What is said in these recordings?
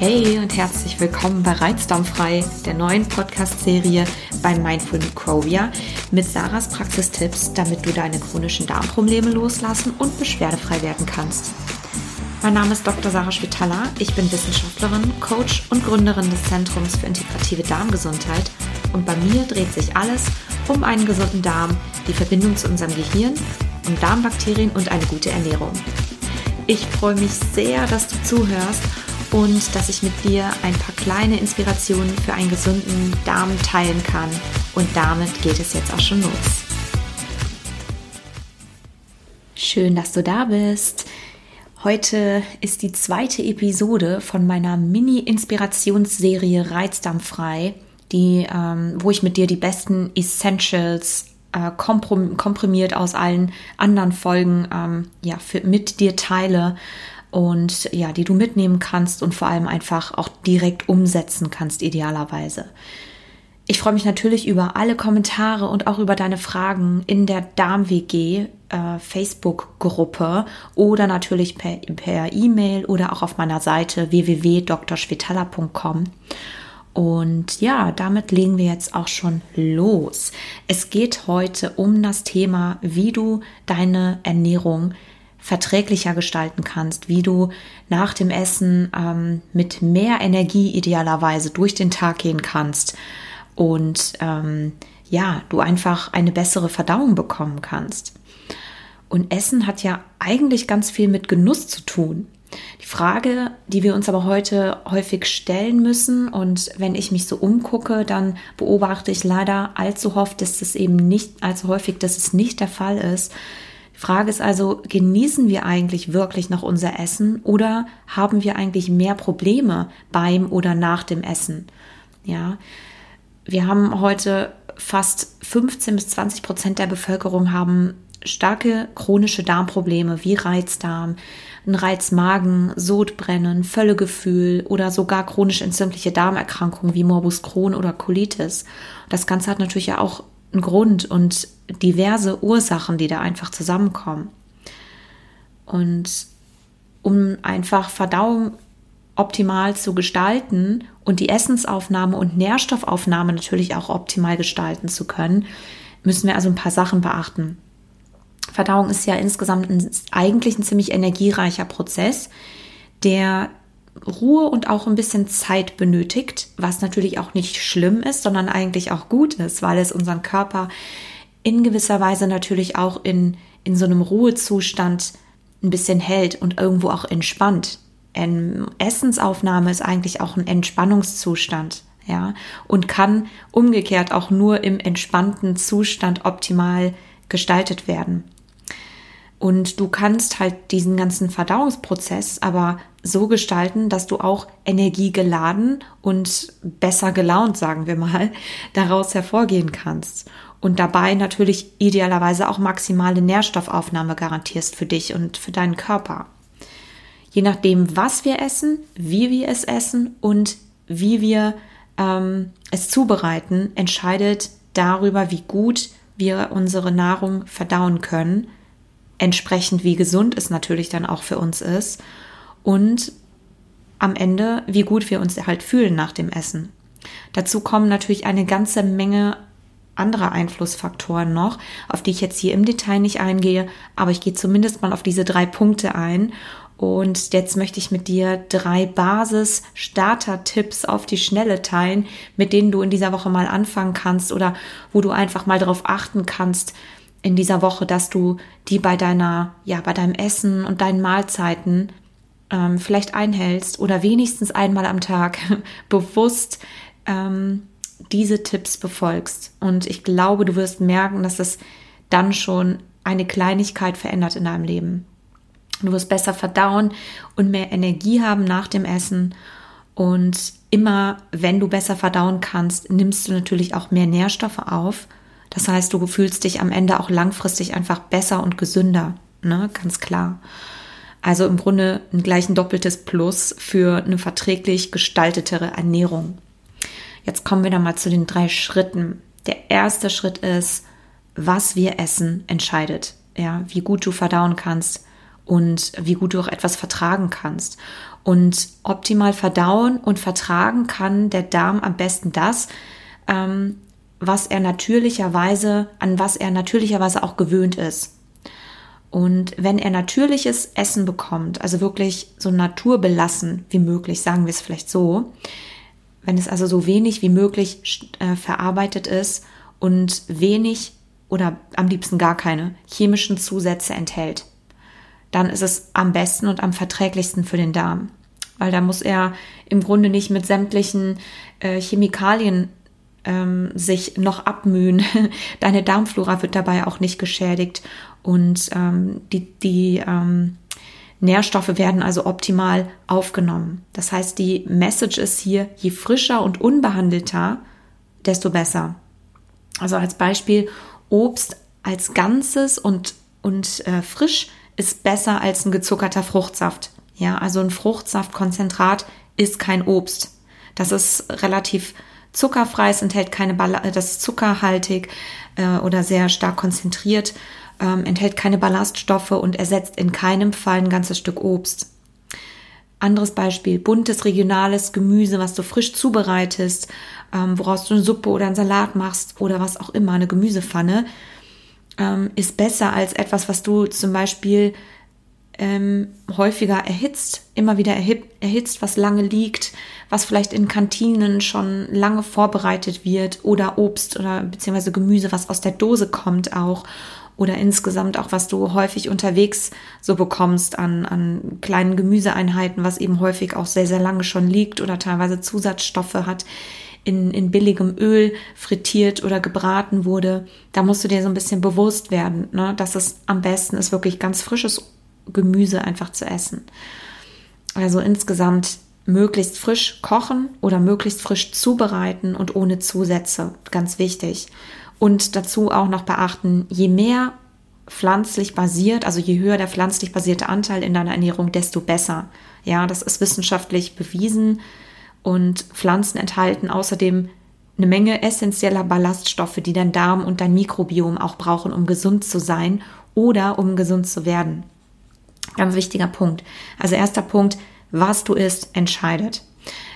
Hey und herzlich willkommen bei Reizdarmfrei, der neuen Podcast-Serie bei Mindful Microbia mit Sarahs Praxistipps, damit du deine chronischen Darmprobleme loslassen und beschwerdefrei werden kannst. Mein Name ist Dr. Sarah Spitaler, ich bin Wissenschaftlerin, Coach und Gründerin des Zentrums für integrative Darmgesundheit und bei mir dreht sich alles um einen gesunden Darm, die Verbindung zu unserem Gehirn, um Darmbakterien und eine gute Ernährung. Ich freue mich sehr, dass du zuhörst und dass ich mit dir ein paar kleine Inspirationen für einen gesunden Darm teilen kann. Und damit geht es jetzt auch schon los. Schön, dass du da bist. Heute ist die zweite Episode von meiner Mini-Inspirationsserie Reizdarmfrei, die, ähm, wo ich mit dir die besten Essentials äh, komprimiert aus allen anderen Folgen ähm, ja, für, mit dir teile und ja, die du mitnehmen kannst und vor allem einfach auch direkt umsetzen kannst, idealerweise. Ich freue mich natürlich über alle Kommentare und auch über deine Fragen in der Darm-WG äh, Facebook-Gruppe oder natürlich per E-Mail oder auch auf meiner Seite www.drschwetala.com. Und ja, damit legen wir jetzt auch schon los. Es geht heute um das Thema, wie du deine Ernährung verträglicher gestalten kannst, wie du nach dem Essen ähm, mit mehr Energie idealerweise durch den Tag gehen kannst und ähm, ja, du einfach eine bessere Verdauung bekommen kannst. Und Essen hat ja eigentlich ganz viel mit Genuss zu tun. Die Frage, die wir uns aber heute häufig stellen müssen, und wenn ich mich so umgucke, dann beobachte ich leider allzu oft, dass es eben nicht, allzu häufig, dass es nicht der Fall ist, Frage ist also, genießen wir eigentlich wirklich noch unser Essen oder haben wir eigentlich mehr Probleme beim oder nach dem Essen? Ja, wir haben heute fast 15 bis 20 Prozent der Bevölkerung haben starke chronische Darmprobleme wie Reizdarm, ein Reizmagen, Sodbrennen, Völlegefühl oder sogar chronisch entzündliche Darmerkrankungen wie Morbus Crohn oder Colitis. Das Ganze hat natürlich ja auch einen Grund und diverse Ursachen, die da einfach zusammenkommen. Und um einfach Verdauung optimal zu gestalten und die Essensaufnahme und Nährstoffaufnahme natürlich auch optimal gestalten zu können, müssen wir also ein paar Sachen beachten. Verdauung ist ja insgesamt ein, eigentlich ein ziemlich energiereicher Prozess, der Ruhe und auch ein bisschen Zeit benötigt, was natürlich auch nicht schlimm ist, sondern eigentlich auch gut ist, weil es unseren Körper in gewisser Weise natürlich auch in, in so einem Ruhezustand ein bisschen hält und irgendwo auch entspannt. Eine Essensaufnahme ist eigentlich auch ein Entspannungszustand, ja, und kann umgekehrt auch nur im entspannten Zustand optimal gestaltet werden. Und du kannst halt diesen ganzen Verdauungsprozess aber so gestalten, dass du auch energiegeladen und besser gelaunt, sagen wir mal, daraus hervorgehen kannst. Und dabei natürlich idealerweise auch maximale Nährstoffaufnahme garantierst für dich und für deinen Körper. Je nachdem, was wir essen, wie wir es essen und wie wir ähm, es zubereiten, entscheidet darüber, wie gut wir unsere Nahrung verdauen können entsprechend wie gesund es natürlich dann auch für uns ist und am Ende, wie gut wir uns halt fühlen nach dem Essen. Dazu kommen natürlich eine ganze Menge anderer Einflussfaktoren noch, auf die ich jetzt hier im Detail nicht eingehe, aber ich gehe zumindest mal auf diese drei Punkte ein. Und jetzt möchte ich mit dir drei Basis-Starter-Tipps auf die Schnelle teilen, mit denen du in dieser Woche mal anfangen kannst oder wo du einfach mal darauf achten kannst, in dieser Woche, dass du die bei deiner, ja, bei deinem Essen und deinen Mahlzeiten ähm, vielleicht einhältst oder wenigstens einmal am Tag bewusst ähm, diese Tipps befolgst. Und ich glaube, du wirst merken, dass es dann schon eine Kleinigkeit verändert in deinem Leben. Du wirst besser verdauen und mehr Energie haben nach dem Essen. Und immer, wenn du besser verdauen kannst, nimmst du natürlich auch mehr Nährstoffe auf das heißt, du fühlst dich am Ende auch langfristig einfach besser und gesünder, ne? Ganz klar. Also im Grunde ein gleich ein doppeltes Plus für eine verträglich gestaltetere Ernährung. Jetzt kommen wir dann mal zu den drei Schritten. Der erste Schritt ist, was wir essen, entscheidet. Ja, wie gut du verdauen kannst und wie gut du auch etwas vertragen kannst. Und optimal verdauen und vertragen kann der Darm am besten das, ähm, was er natürlicherweise, an was er natürlicherweise auch gewöhnt ist. Und wenn er natürliches Essen bekommt, also wirklich so naturbelassen wie möglich, sagen wir es vielleicht so, wenn es also so wenig wie möglich äh, verarbeitet ist und wenig oder am liebsten gar keine chemischen Zusätze enthält, dann ist es am besten und am verträglichsten für den Darm. Weil da muss er im Grunde nicht mit sämtlichen äh, Chemikalien ähm, sich noch abmühen. Deine Darmflora wird dabei auch nicht geschädigt und ähm, die, die ähm, Nährstoffe werden also optimal aufgenommen. Das heißt, die Message ist hier, je frischer und unbehandelter, desto besser. Also als Beispiel, Obst als Ganzes und, und äh, frisch ist besser als ein gezuckerter Fruchtsaft. Ja, also ein Fruchtsaftkonzentrat ist kein Obst. Das ist relativ zuckerfrei, es enthält keine Ball das ist zuckerhaltig äh, oder sehr stark konzentriert, ähm, enthält keine Ballaststoffe und ersetzt in keinem Fall ein ganzes Stück Obst. Anderes Beispiel, buntes regionales Gemüse, was du frisch zubereitest, ähm, woraus du eine Suppe oder einen Salat machst oder was auch immer, eine Gemüsepfanne, ähm, ist besser als etwas, was du zum Beispiel ähm, häufiger erhitzt, immer wieder erhitzt, was lange liegt, was vielleicht in Kantinen schon lange vorbereitet wird oder Obst oder beziehungsweise Gemüse, was aus der Dose kommt auch oder insgesamt auch, was du häufig unterwegs so bekommst an, an kleinen Gemüseeinheiten, was eben häufig auch sehr, sehr lange schon liegt oder teilweise Zusatzstoffe hat, in, in billigem Öl frittiert oder gebraten wurde. Da musst du dir so ein bisschen bewusst werden, ne, dass es am besten ist, wirklich ganz frisches Gemüse einfach zu essen. Also insgesamt möglichst frisch kochen oder möglichst frisch zubereiten und ohne Zusätze. Ganz wichtig. Und dazu auch noch beachten, je mehr pflanzlich basiert, also je höher der pflanzlich basierte Anteil in deiner Ernährung, desto besser. Ja, das ist wissenschaftlich bewiesen und Pflanzen enthalten außerdem eine Menge essentieller Ballaststoffe, die dein Darm und dein Mikrobiom auch brauchen, um gesund zu sein oder um gesund zu werden. Ganz wichtiger Punkt. Also erster Punkt, was du isst, entscheidet.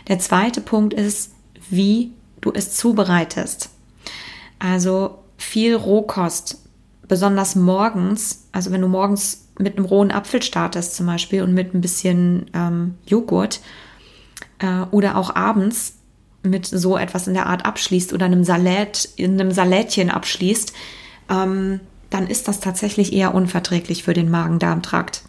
Der zweite Punkt ist, wie du es zubereitest. Also viel Rohkost, besonders morgens, also wenn du morgens mit einem rohen Apfel startest zum Beispiel und mit ein bisschen ähm, Joghurt äh, oder auch abends mit so etwas in der Art abschließt oder einem Salat, in einem Salätchen abschließt, ähm, dann ist das tatsächlich eher unverträglich für den Magen-Darm-Trakt.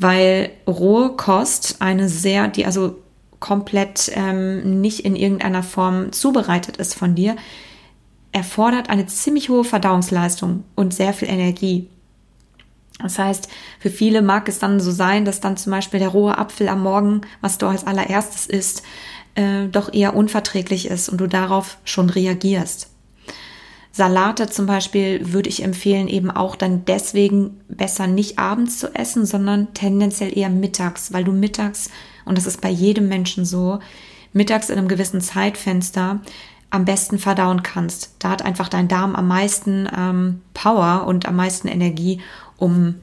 Weil rohe Kost eine sehr, die also komplett ähm, nicht in irgendeiner Form zubereitet ist von dir, erfordert eine ziemlich hohe Verdauungsleistung und sehr viel Energie. Das heißt, für viele mag es dann so sein, dass dann zum Beispiel der rohe Apfel am Morgen, was du als allererstes isst, äh, doch eher unverträglich ist und du darauf schon reagierst. Salate zum Beispiel würde ich empfehlen, eben auch dann deswegen besser nicht abends zu essen, sondern tendenziell eher mittags, weil du mittags, und das ist bei jedem Menschen so, mittags in einem gewissen Zeitfenster am besten verdauen kannst. Da hat einfach dein Darm am meisten ähm, Power und am meisten Energie, um,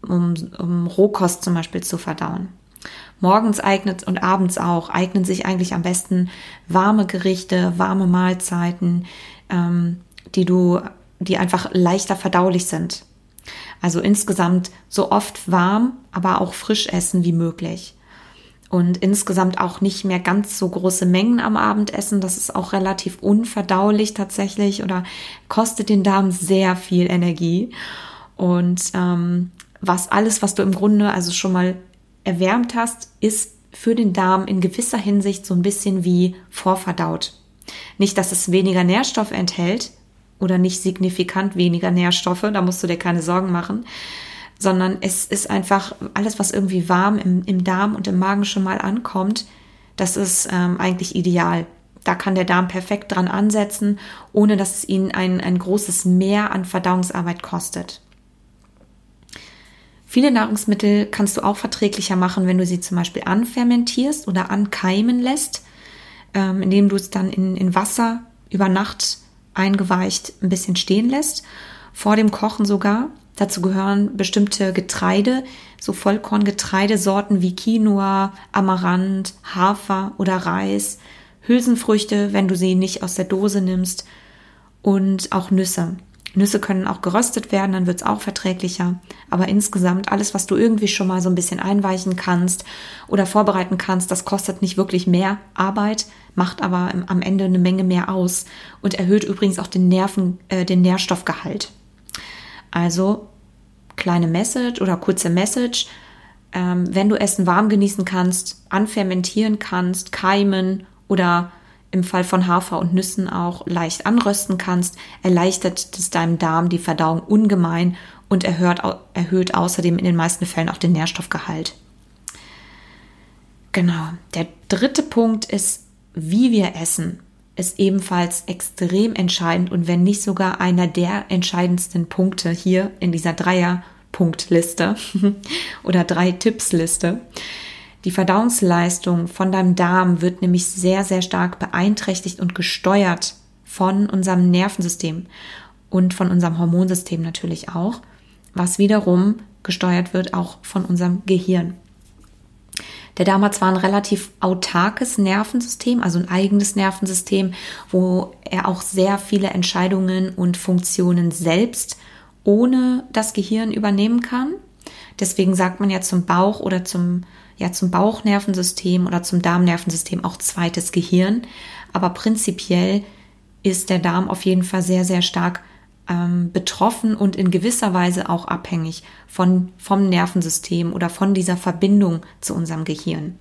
um, um Rohkost zum Beispiel zu verdauen. Morgens eignet und abends auch eignen sich eigentlich am besten warme Gerichte, warme Mahlzeiten, ähm, die du, die einfach leichter verdaulich sind. Also insgesamt so oft warm, aber auch frisch essen wie möglich und insgesamt auch nicht mehr ganz so große Mengen am Abendessen. Das ist auch relativ unverdaulich tatsächlich oder kostet den Darm sehr viel Energie. Und ähm, was alles, was du im Grunde also schon mal erwärmt hast, ist für den Darm in gewisser Hinsicht so ein bisschen wie vorverdaut. Nicht, dass es weniger Nährstoffe enthält oder nicht signifikant weniger Nährstoffe, da musst du dir keine Sorgen machen, sondern es ist einfach alles, was irgendwie warm im, im Darm und im Magen schon mal ankommt, das ist ähm, eigentlich ideal. Da kann der Darm perfekt dran ansetzen, ohne dass es ihn ein, ein großes Mehr an Verdauungsarbeit kostet. Viele Nahrungsmittel kannst du auch verträglicher machen, wenn du sie zum Beispiel anfermentierst oder ankeimen lässt, ähm, indem du es dann in, in Wasser über Nacht eingeweicht ein bisschen stehen lässt, vor dem Kochen sogar. Dazu gehören bestimmte Getreide, so Vollkorngetreidesorten wie Quinoa, Amaranth, Hafer oder Reis, Hülsenfrüchte, wenn du sie nicht aus der Dose nimmst, und auch Nüsse. Nüsse können auch geröstet werden, dann wird es auch verträglicher. Aber insgesamt alles, was du irgendwie schon mal so ein bisschen einweichen kannst oder vorbereiten kannst, das kostet nicht wirklich mehr Arbeit, macht aber am Ende eine Menge mehr aus und erhöht übrigens auch den Nerven, äh, den Nährstoffgehalt. Also kleine Message oder kurze Message. Ähm, wenn du Essen warm genießen kannst, anfermentieren kannst, keimen oder im Fall von Hafer und Nüssen auch leicht anrösten kannst, erleichtert es deinem Darm die Verdauung ungemein und erhöht, erhöht außerdem in den meisten Fällen auch den Nährstoffgehalt. Genau. Der dritte Punkt ist, wie wir essen, ist ebenfalls extrem entscheidend und wenn nicht sogar einer der entscheidendsten Punkte hier in dieser Dreier-Punktliste oder Drei-Tipps-Liste. Die Verdauungsleistung von deinem Darm wird nämlich sehr, sehr stark beeinträchtigt und gesteuert von unserem Nervensystem und von unserem Hormonsystem natürlich auch, was wiederum gesteuert wird auch von unserem Gehirn. Der Darm hat zwar ein relativ autarkes Nervensystem, also ein eigenes Nervensystem, wo er auch sehr viele Entscheidungen und Funktionen selbst ohne das Gehirn übernehmen kann. Deswegen sagt man ja zum Bauch oder zum ja zum Bauchnervensystem oder zum Darmnervensystem auch zweites Gehirn. Aber prinzipiell ist der Darm auf jeden Fall sehr, sehr stark ähm, betroffen und in gewisser Weise auch abhängig von, vom Nervensystem oder von dieser Verbindung zu unserem Gehirn.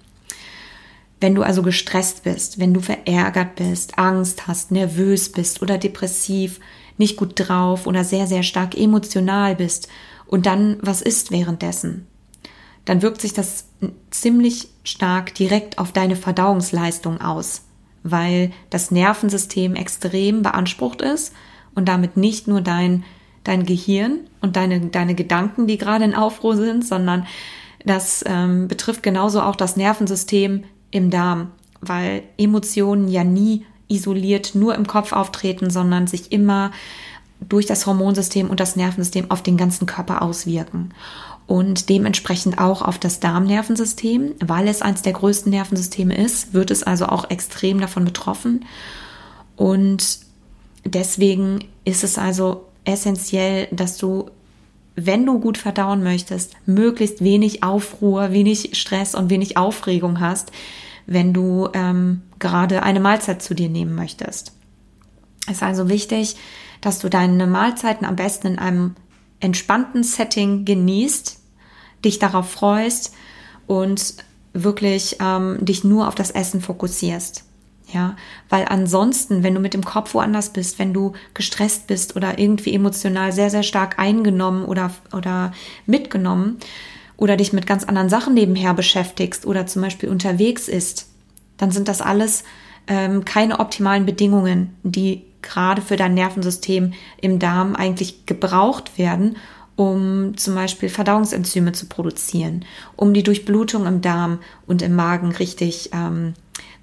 Wenn du also gestresst bist, wenn du verärgert bist, Angst hast, nervös bist oder depressiv, nicht gut drauf oder sehr, sehr stark emotional bist und dann was ist währenddessen, dann wirkt sich das ziemlich stark direkt auf deine Verdauungsleistung aus, weil das Nervensystem extrem beansprucht ist und damit nicht nur dein, dein Gehirn und deine, deine Gedanken, die gerade in Aufruhr sind, sondern das ähm, betrifft genauso auch das Nervensystem im Darm, weil Emotionen ja nie isoliert nur im Kopf auftreten, sondern sich immer durch das Hormonsystem und das Nervensystem auf den ganzen Körper auswirken und dementsprechend auch auf das Darmnervensystem. Weil es eines der größten Nervensysteme ist, wird es also auch extrem davon betroffen. Und deswegen ist es also essentiell, dass du, wenn du gut verdauen möchtest, möglichst wenig Aufruhr, wenig Stress und wenig Aufregung hast, wenn du ähm, gerade eine Mahlzeit zu dir nehmen möchtest. Es ist also wichtig, dass du deine Mahlzeiten am besten in einem entspannten Setting genießt, dich darauf freust und wirklich ähm, dich nur auf das Essen fokussierst. Ja, weil ansonsten, wenn du mit dem Kopf woanders bist, wenn du gestresst bist oder irgendwie emotional sehr, sehr stark eingenommen oder, oder mitgenommen oder dich mit ganz anderen Sachen nebenher beschäftigst oder zum Beispiel unterwegs ist, dann sind das alles ähm, keine optimalen Bedingungen, die gerade für dein Nervensystem im Darm eigentlich gebraucht werden, um zum Beispiel Verdauungsenzyme zu produzieren, um die Durchblutung im Darm und im Magen richtig ähm,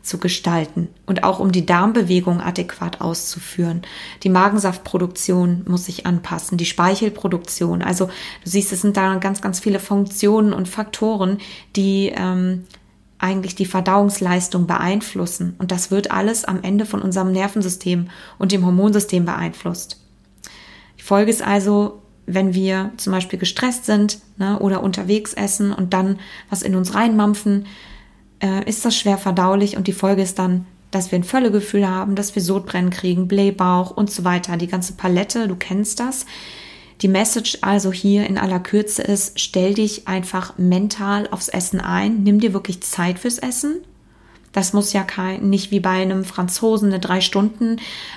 zu gestalten und auch um die Darmbewegung adäquat auszuführen. Die Magensaftproduktion muss sich anpassen, die Speichelproduktion. Also du siehst, es sind da ganz, ganz viele Funktionen und Faktoren, die ähm, eigentlich die Verdauungsleistung beeinflussen. Und das wird alles am Ende von unserem Nervensystem und dem Hormonsystem beeinflusst. Die Folge ist also, wenn wir zum Beispiel gestresst sind ne, oder unterwegs essen und dann was in uns reinmampfen, äh, ist das schwer verdaulich und die Folge ist dann, dass wir ein Völlegefühl haben, dass wir Sodbrennen kriegen, Blähbauch und so weiter. Die ganze Palette, du kennst das. Die Message also hier in aller Kürze ist, stell dich einfach mental aufs Essen ein, nimm dir wirklich Zeit fürs Essen. Das muss ja kein, nicht wie bei einem Franzosen eine drei Stunden,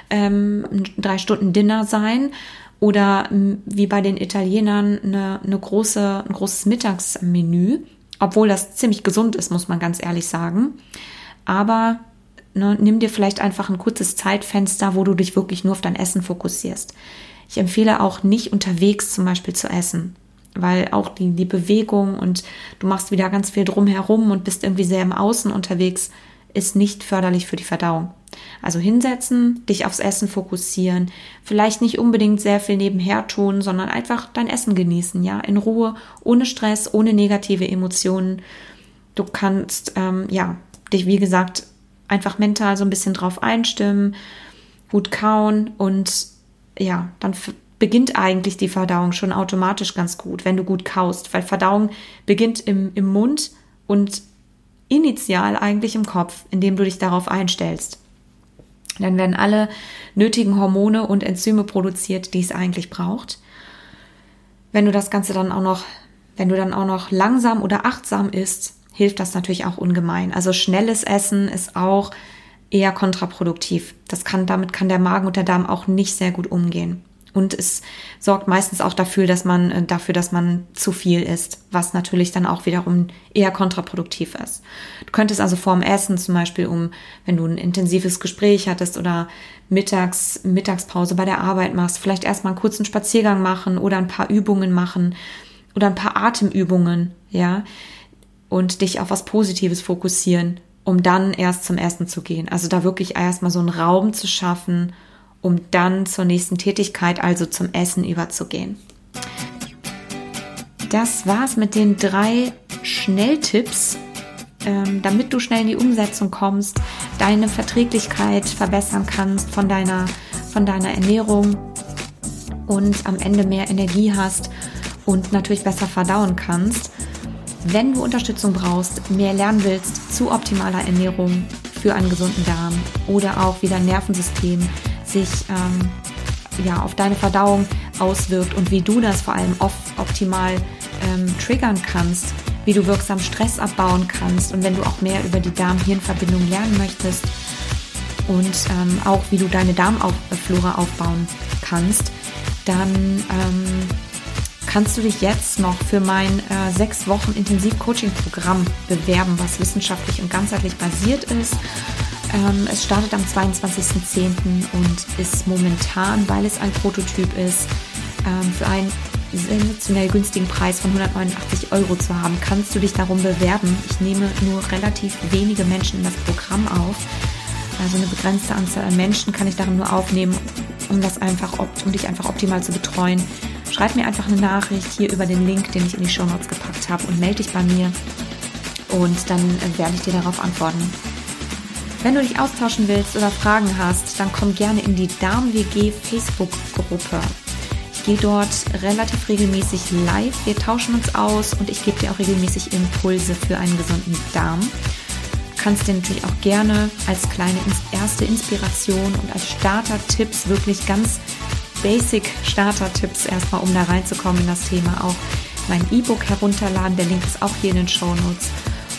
ähm, drei Stunden Dinner sein oder wie bei den Italienern eine, eine große, ein großes Mittagsmenü, obwohl das ziemlich gesund ist, muss man ganz ehrlich sagen. Aber ne, nimm dir vielleicht einfach ein kurzes Zeitfenster, wo du dich wirklich nur auf dein Essen fokussierst. Ich empfehle auch nicht unterwegs zum Beispiel zu essen, weil auch die, die Bewegung und du machst wieder ganz viel drumherum und bist irgendwie sehr im Außen unterwegs, ist nicht förderlich für die Verdauung. Also hinsetzen, dich aufs Essen fokussieren, vielleicht nicht unbedingt sehr viel nebenher tun, sondern einfach dein Essen genießen, ja, in Ruhe, ohne Stress, ohne negative Emotionen. Du kannst, ähm, ja, dich, wie gesagt, einfach mental so ein bisschen drauf einstimmen, gut kauen und ja, dann beginnt eigentlich die Verdauung schon automatisch ganz gut, wenn du gut kaust, weil Verdauung beginnt im, im Mund und initial eigentlich im Kopf, indem du dich darauf einstellst. Dann werden alle nötigen Hormone und Enzyme produziert, die es eigentlich braucht. Wenn du das Ganze dann auch noch, wenn du dann auch noch langsam oder achtsam isst, hilft das natürlich auch ungemein. Also schnelles Essen ist auch eher kontraproduktiv. Das kann, damit kann der Magen und der Darm auch nicht sehr gut umgehen. Und es sorgt meistens auch dafür, dass man, äh, dafür, dass man zu viel isst, was natürlich dann auch wiederum eher kontraproduktiv ist. Du könntest also vorm Essen zum Beispiel, um, wenn du ein intensives Gespräch hattest oder mittags, Mittagspause bei der Arbeit machst, vielleicht erstmal einen kurzen Spaziergang machen oder ein paar Übungen machen oder ein paar Atemübungen, ja, und dich auf was Positives fokussieren, um dann erst zum Essen zu gehen. Also da wirklich erstmal so einen Raum zu schaffen, um dann zur nächsten Tätigkeit, also zum Essen überzugehen. Das war's mit den drei Schnelltipps, ähm, damit du schnell in die Umsetzung kommst, deine Verträglichkeit verbessern kannst von deiner, von deiner Ernährung und am Ende mehr Energie hast und natürlich besser verdauen kannst. Wenn du Unterstützung brauchst, mehr lernen willst zu optimaler Ernährung für einen gesunden Darm oder auch wie dein Nervensystem sich ähm, ja, auf deine Verdauung auswirkt und wie du das vor allem oft optimal ähm, triggern kannst, wie du wirksam Stress abbauen kannst und wenn du auch mehr über die Darm-Hirn-Verbindung lernen möchtest und ähm, auch wie du deine Darmflora aufbauen kannst, dann ähm, kannst du dich jetzt noch für mein äh, sechs Wochen Intensiv-Coaching-Programm bewerben, was wissenschaftlich und ganzheitlich basiert ist ähm, es startet am 22.10. und ist momentan, weil es ein Prototyp ist, ähm, für einen sensationell günstigen Preis von 189 Euro zu haben, kannst du dich darum bewerben. Ich nehme nur relativ wenige Menschen in das Programm auf. Also eine begrenzte Anzahl an Menschen kann ich darin nur aufnehmen, um das einfach, um dich einfach optimal zu betreuen. Schreib mir einfach eine Nachricht hier über den Link, den ich in die Show Notes gepackt habe und melde dich bei mir und dann äh, werde ich dir darauf antworten. Wenn du dich austauschen willst oder Fragen hast, dann komm gerne in die Darm-WG Facebook-Gruppe. Ich gehe dort relativ regelmäßig live. Wir tauschen uns aus und ich gebe dir auch regelmäßig Impulse für einen gesunden Darm. Du kannst dir natürlich auch gerne als kleine erste Inspiration und als Starter-Tipps, wirklich ganz basic Starter-Tipps erstmal, um da reinzukommen in das Thema, auch mein E-Book herunterladen. Der Link ist auch hier in den Show Notes.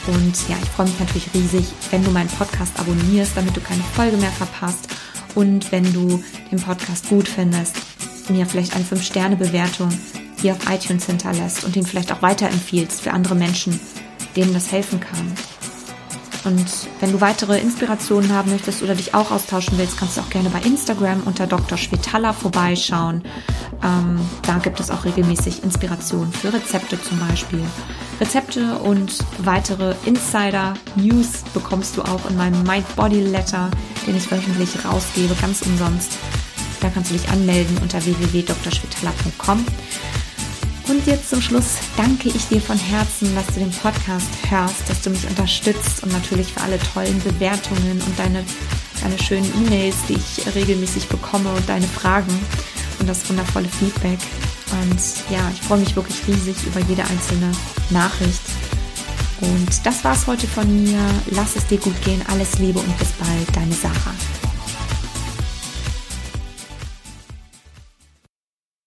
Und ja, ich freue mich natürlich riesig, wenn du meinen Podcast abonnierst, damit du keine Folge mehr verpasst. Und wenn du den Podcast gut findest, mir vielleicht eine 5-Sterne-Bewertung hier auf iTunes hinterlässt und ihn vielleicht auch weiterempfiehlst für andere Menschen, denen das helfen kann. Und wenn du weitere Inspirationen haben möchtest oder dich auch austauschen willst, kannst du auch gerne bei Instagram unter Dr. Schwetala vorbeischauen. Ähm, da gibt es auch regelmäßig Inspirationen für Rezepte zum Beispiel. Rezepte und weitere Insider-News bekommst du auch in meinem Mind Body Letter, den ich wöchentlich rausgebe, ganz umsonst. Da kannst du dich anmelden unter www.drschwetala.com. Und jetzt zum Schluss danke ich dir von Herzen, dass du den Podcast hörst, dass du mich unterstützt und natürlich für alle tollen Bewertungen und deine, deine schönen E-Mails, die ich regelmäßig bekomme und deine Fragen und das wundervolle Feedback. Und ja, ich freue mich wirklich riesig über jede einzelne Nachricht. Und das war's heute von mir. Lass es dir gut gehen. Alles Liebe und bis bald. Deine Sarah.